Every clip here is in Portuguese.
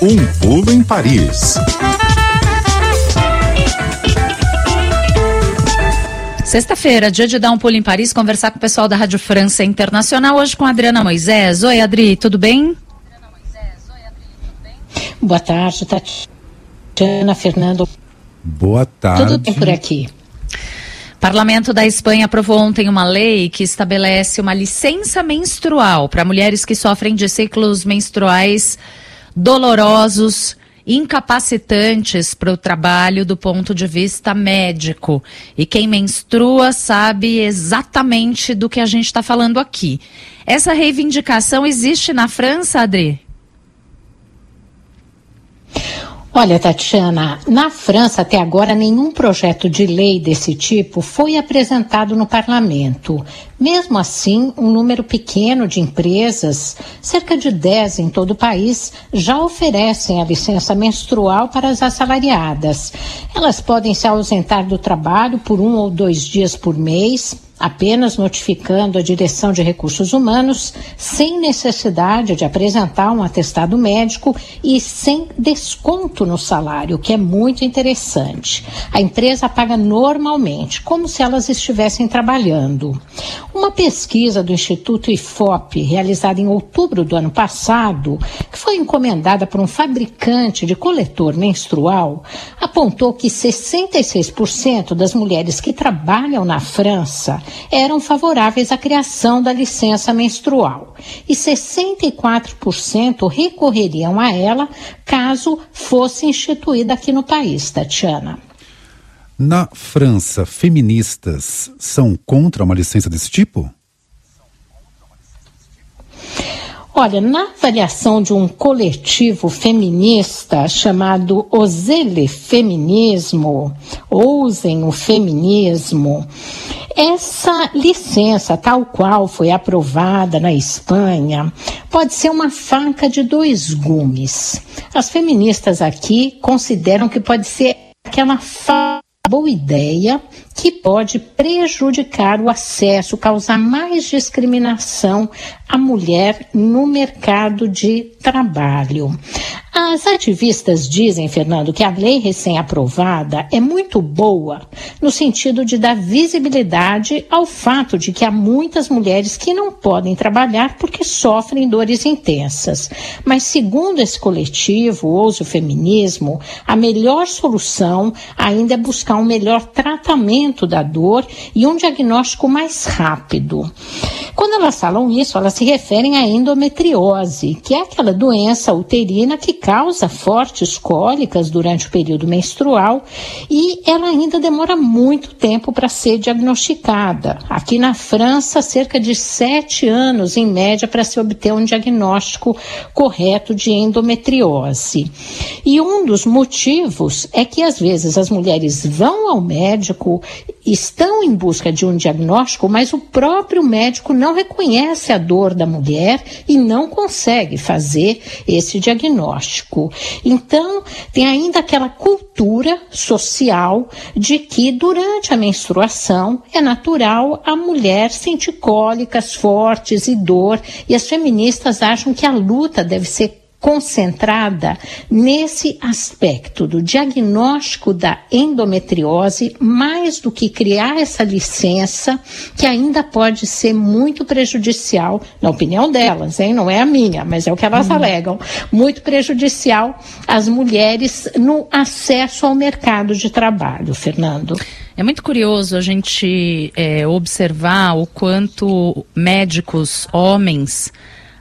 Um pulo em Paris. Sexta-feira, dia de dar um pulo em Paris, conversar com o pessoal da Rádio França Internacional, hoje com a Adriana Moisés. Oi, Adri, tudo bem? Boa tarde, Tatiana, Fernando. Boa tarde. Tudo bem por aqui? Parlamento da Espanha aprovou ontem uma lei que estabelece uma licença menstrual para mulheres que sofrem de ciclos menstruais dolorosos incapacitantes para o trabalho do ponto de vista médico. E quem menstrua sabe exatamente do que a gente está falando aqui. Essa reivindicação existe na França, Adri? Olha, Tatiana, na França até agora nenhum projeto de lei desse tipo foi apresentado no parlamento. Mesmo assim, um número pequeno de empresas, cerca de 10 em todo o país, já oferecem a licença menstrual para as assalariadas. Elas podem se ausentar do trabalho por um ou dois dias por mês apenas notificando a Direção de Recursos Humanos, sem necessidade de apresentar um atestado médico e sem desconto no salário, o que é muito interessante. A empresa paga normalmente, como se elas estivessem trabalhando. Uma pesquisa do Instituto IFOP, realizada em outubro do ano passado, que foi encomendada por um fabricante de coletor menstrual, apontou que 66% das mulheres que trabalham na França eram favoráveis à criação da licença menstrual e 64% recorreriam a ela caso fosse instituída aqui no país, Tatiana. Na França, feministas são contra uma licença desse tipo? Olha, na avaliação de um coletivo feminista chamado Osele Feminismo, Ousem o Feminismo, essa licença, tal qual foi aprovada na Espanha, pode ser uma faca de dois gumes. As feministas aqui consideram que pode ser aquela boa ideia que pode prejudicar o acesso, causar mais discriminação à mulher no mercado de trabalho. As ativistas dizem, Fernando, que a lei recém-aprovada é muito boa no sentido de dar visibilidade ao fato de que há muitas mulheres que não podem trabalhar porque sofrem dores intensas. Mas, segundo esse coletivo, Ouso Feminismo, a melhor solução ainda é buscar um melhor tratamento da dor e um diagnóstico mais rápido. Quando elas falam isso, elas se referem à endometriose, que é aquela doença uterina que causa fortes cólicas durante o período menstrual e ela ainda demora muito tempo para ser diagnosticada. Aqui na França, cerca de sete anos em média para se obter um diagnóstico correto de endometriose. E um dos motivos é que às vezes as mulheres vão ao médico, estão em busca de um diagnóstico, mas o próprio médico não reconhece a dor da mulher e não consegue fazer esse diagnóstico. Então, tem ainda aquela cultura social de que durante a menstruação é natural a mulher sentir cólicas fortes e dor, e as feministas acham que a luta deve ser concentrada nesse aspecto do diagnóstico da endometriose, mais do que criar essa licença, que ainda pode ser muito prejudicial, na opinião delas, hein? não é a minha, mas é o que elas hum. alegam, muito prejudicial às mulheres no acesso ao mercado de trabalho, Fernando. É muito curioso a gente é, observar o quanto médicos, homens,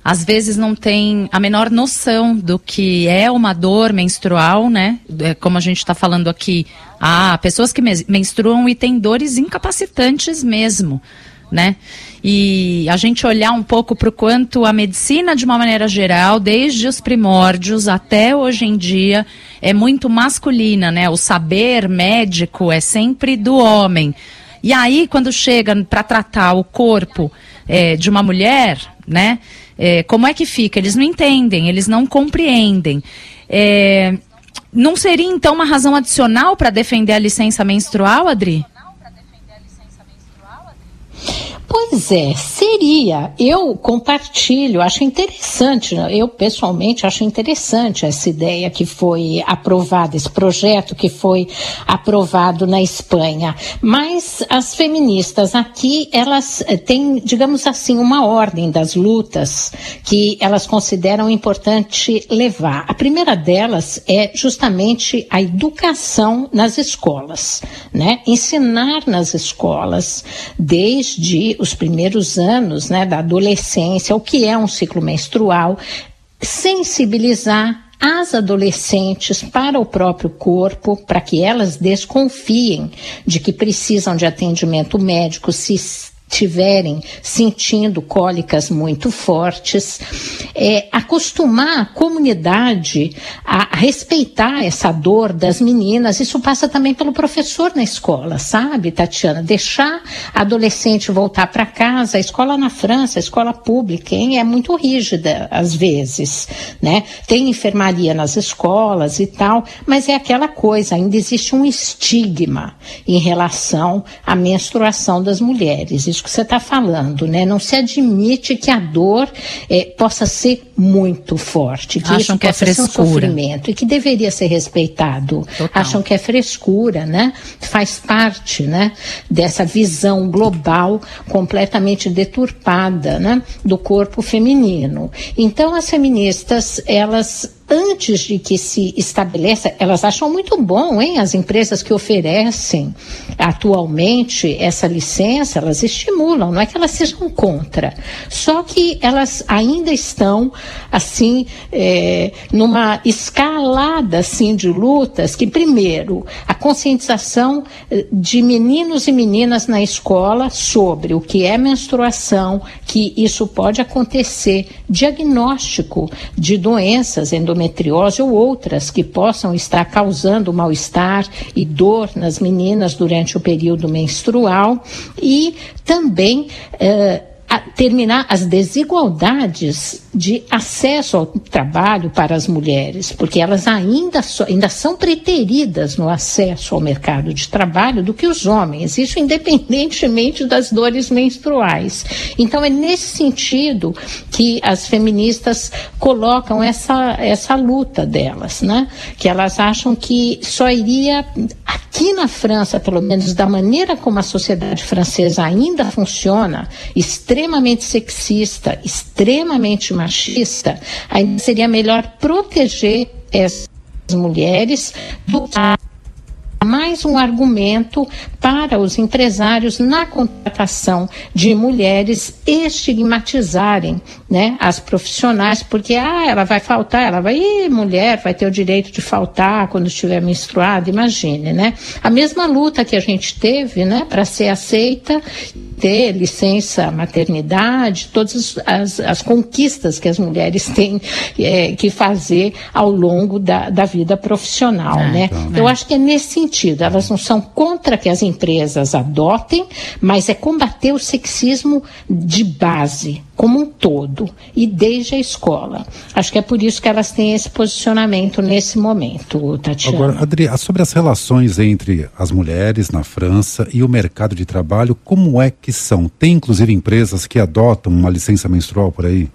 às vezes não tem a menor noção do que é uma dor menstrual, né? É, como a gente está falando aqui, há pessoas que menstruam e têm dores incapacitantes mesmo, né? E a gente olhar um pouco para o quanto a medicina, de uma maneira geral, desde os primórdios até hoje em dia, é muito masculina, né? O saber médico é sempre do homem. E aí, quando chega para tratar o corpo é, de uma mulher, né? É, como é que fica? Eles não entendem, eles não compreendem. É, não seria então uma razão adicional para defender a licença menstrual, Adri? Pois é, seria. Eu compartilho, acho interessante, eu pessoalmente acho interessante essa ideia que foi aprovada, esse projeto que foi aprovado na Espanha. Mas as feministas aqui, elas eh, têm, digamos assim, uma ordem das lutas que elas consideram importante levar. A primeira delas é justamente a educação nas escolas, né? Ensinar nas escolas desde os primeiros anos né, da adolescência, o que é um ciclo menstrual, sensibilizar as adolescentes para o próprio corpo, para que elas desconfiem de que precisam de atendimento médico se tiverem sentindo cólicas muito fortes, é, acostumar a comunidade a respeitar essa dor das meninas. Isso passa também pelo professor na escola, sabe, Tatiana? Deixar a adolescente voltar para casa. A escola na França, a escola pública, hein, é muito rígida às vezes, né? Tem enfermaria nas escolas e tal, mas é aquela coisa, ainda existe um estigma em relação à menstruação das mulheres isso que você está falando, né? Não se admite que a dor é, possa ser muito forte, que Acham isso que é possa ser um frescura. sofrimento e que deveria ser respeitado. Total. Acham que é frescura, né? Faz parte, né? Dessa visão global completamente deturpada, né? Do corpo feminino. Então as feministas, elas antes de que se estabeleça, elas acham muito bom, hein? As empresas que oferecem atualmente essa licença, elas estimulam, não é que elas sejam contra. Só que elas ainda estão, assim, é, numa escalada, assim, de lutas que, primeiro, a conscientização eh, de meninos e meninas na escola sobre o que é menstruação, que isso pode acontecer, diagnóstico de doenças, endometriose ou outras que possam estar causando mal-estar e dor nas meninas durante o período menstrual e também eh, terminar as desigualdades de acesso ao trabalho para as mulheres, porque elas ainda, so- ainda são preteridas no acesso ao mercado de trabalho do que os homens, isso independentemente das dores menstruais. Então é nesse sentido que as feministas colocam essa, essa luta delas, né? Que elas acham que só iria aqui na França, pelo menos da maneira como a sociedade francesa ainda funciona, extremamente sexista, extremamente machista, ainda seria melhor proteger essas mulheres do que mais um argumento para os empresários na contratação de mulheres estigmatizarem né, as profissionais, porque ah, ela vai faltar, ela vai, Ih, mulher vai ter o direito de faltar quando estiver menstruada, imagine, né? A mesma luta que a gente teve, né, para ser aceita, ter licença maternidade, todas as, as conquistas que as mulheres têm eh, que fazer ao longo da, da vida profissional, É, né? então, Eu é. acho que é nesse sentido. Elas não são contra que as empresas adotem, mas é combater o sexismo de base, como um todo, e desde a escola. Acho que é por isso que elas têm esse posicionamento nesse momento, Tatiana. Agora, Adri, sobre as relações entre as mulheres na França e o mercado de trabalho, como é que são? Tem inclusive empresas que adotam uma licença menstrual por aí?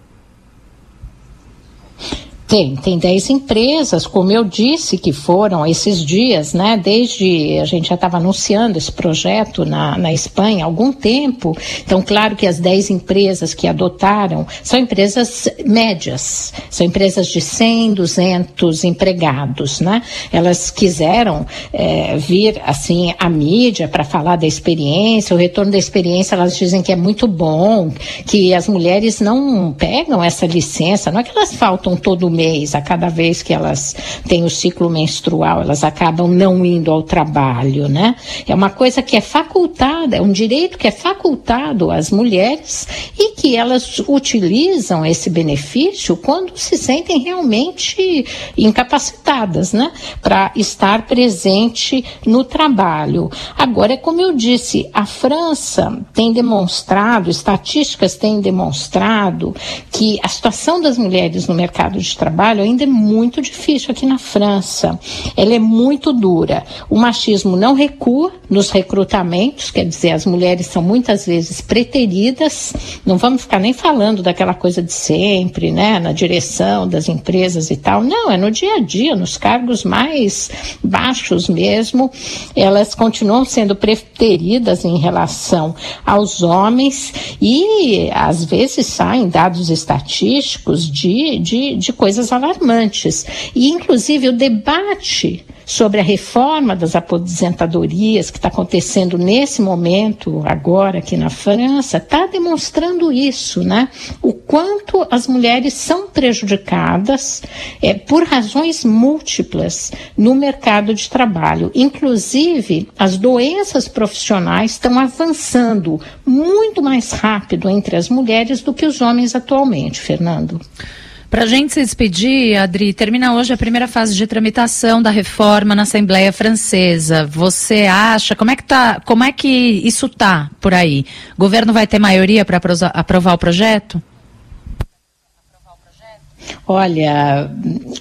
Tem, tem 10 empresas, como eu disse, que foram esses dias, né? Desde a gente já estava anunciando esse projeto na, na Espanha há algum tempo. Então, claro que as 10 empresas que adotaram são empresas médias, são empresas de 100, 200 empregados, né? Elas quiseram eh, vir, assim, à mídia para falar da experiência, o retorno da experiência, elas dizem que é muito bom, que as mulheres não pegam essa licença, não é que elas faltam todo mês, a cada vez que elas têm o ciclo menstrual, elas acabam não indo ao trabalho, né? É uma coisa que é facultada, é um direito que é facultado às mulheres e que elas utilizam esse benefício quando se sentem realmente incapacitadas, né, para estar presente no trabalho. Agora, é como eu disse, a França tem demonstrado, estatísticas têm demonstrado que a situação das mulheres no mercado de trabalho ainda é muito difícil aqui na França. Ela é muito dura. O machismo não recua nos recrutamentos, quer dizer, as mulheres são muitas vezes preteridas, não vamos ficar nem falando daquela coisa de sempre, né, na direção das empresas e tal. Não, é no dia a dia, nos cargos mais baixos mesmo, elas continuam sendo preteridas em relação aos homens e às vezes saem dados estatísticos de, de, de coisas alarmantes. E, inclusive, o debate sobre a reforma das aposentadorias que está acontecendo nesse momento, agora aqui na França, está demonstrando isso, né? O quanto as mulheres são prejudicadas é, por razões múltiplas no mercado de trabalho. Inclusive, as doenças profissionais estão avançando muito mais rápido entre as mulheres do que os homens atualmente, Fernando. Para a gente se despedir, Adri, termina hoje a primeira fase de tramitação da reforma na Assembleia Francesa. Você acha, como é que, tá, como é que isso tá por aí? O governo vai ter maioria para aprovar o projeto? Olha,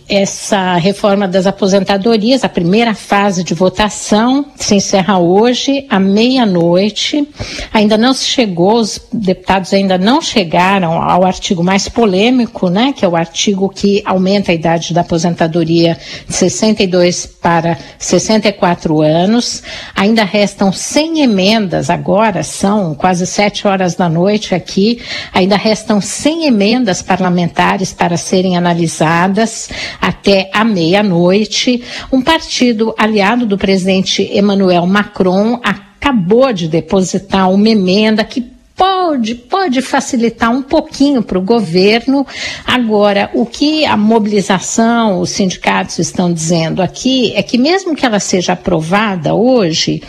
essa reforma das aposentadorias, a primeira fase de votação, se encerra hoje à meia-noite. Ainda não se chegou, os deputados ainda não chegaram ao artigo mais polêmico, né, que é o artigo que aumenta a idade da aposentadoria de 62 para 64 anos. Ainda restam 100 emendas, agora são quase 7 horas da noite aqui, ainda restam 100 emendas parlamentares para serem analisadas até a meia-noite. Um partido aliado do presidente Emmanuel Macron acabou de depositar uma emenda que pode, pode facilitar um pouquinho para o governo. Agora, o que a mobilização, os sindicatos estão dizendo aqui é que mesmo que ela seja aprovada hoje,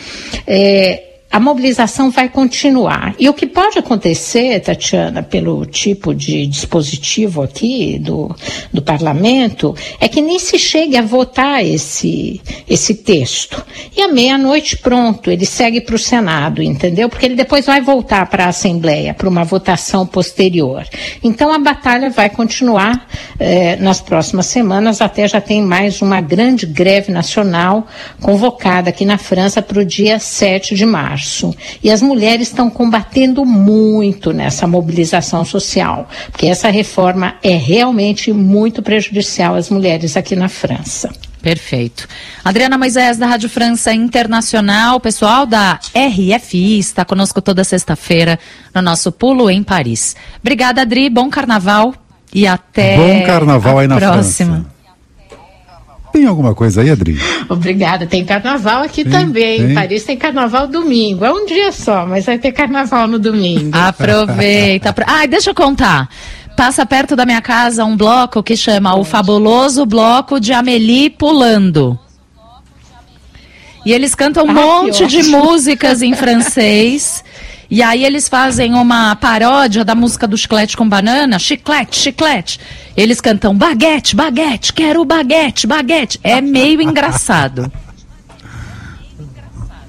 é, a mobilização vai continuar. E o que pode acontecer, Tatiana, pelo tipo de dispositivo aqui do, do parlamento, é que nem se chegue a votar esse, esse texto. E à meia-noite, pronto, ele segue para o Senado, entendeu? Porque ele depois vai voltar para a Assembleia, para uma votação posterior. Então a batalha vai continuar eh, nas próximas semanas, até já tem mais uma grande greve nacional convocada aqui na França para o dia 7 de março março. E as mulheres estão combatendo muito nessa mobilização social, porque essa reforma é realmente muito prejudicial às mulheres aqui na França. Perfeito. Adriana Moisés, da Rádio França Internacional, pessoal da RFI, está conosco toda sexta-feira no nosso Pulo em Paris. Obrigada, Adri, bom carnaval e até Bom carnaval aí na próxima. França. Tem alguma coisa aí, Adri? Obrigada. Tem carnaval aqui tem, também. Tem. Em Paris tem carnaval domingo. É um dia só, mas vai ter carnaval no domingo. Aproveita. Ah, deixa eu contar. Passa perto da minha casa um bloco que chama o Fabuloso Bloco de Amélie Pulando. E eles cantam um ah, monte de músicas em francês. E aí eles fazem uma paródia da música do chiclete com banana, chiclete, chiclete. Eles cantam baguete, baguete, quero baguete, baguete. É meio engraçado.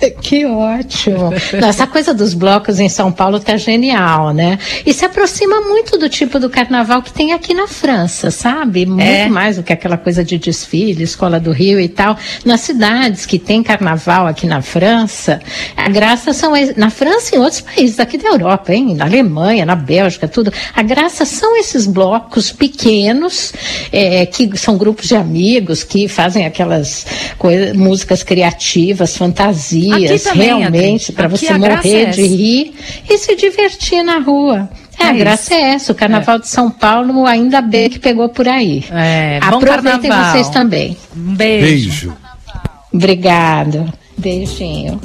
Que ótimo. Essa coisa dos blocos em São Paulo tá genial, né? E se aproxima muito do tipo do carnaval que tem aqui na França, sabe? Muito é. mais do que aquela coisa de desfile, escola do Rio e tal. Nas cidades que tem carnaval aqui na França, a graça são na França e em outros países aqui da Europa, hein? Na Alemanha, na Bélgica, tudo. A graça são esses blocos pequenos, é, que são grupos de amigos que fazem aquelas músicas criativas, fantasias dias, também, realmente, para você morrer é de rir e se divertir na rua. É, é a graça é essa. O Carnaval é. de São Paulo, ainda bem que pegou por aí. É, Aproveitem vocês também. Um beijo. Beijo. Obrigado. Beijinho.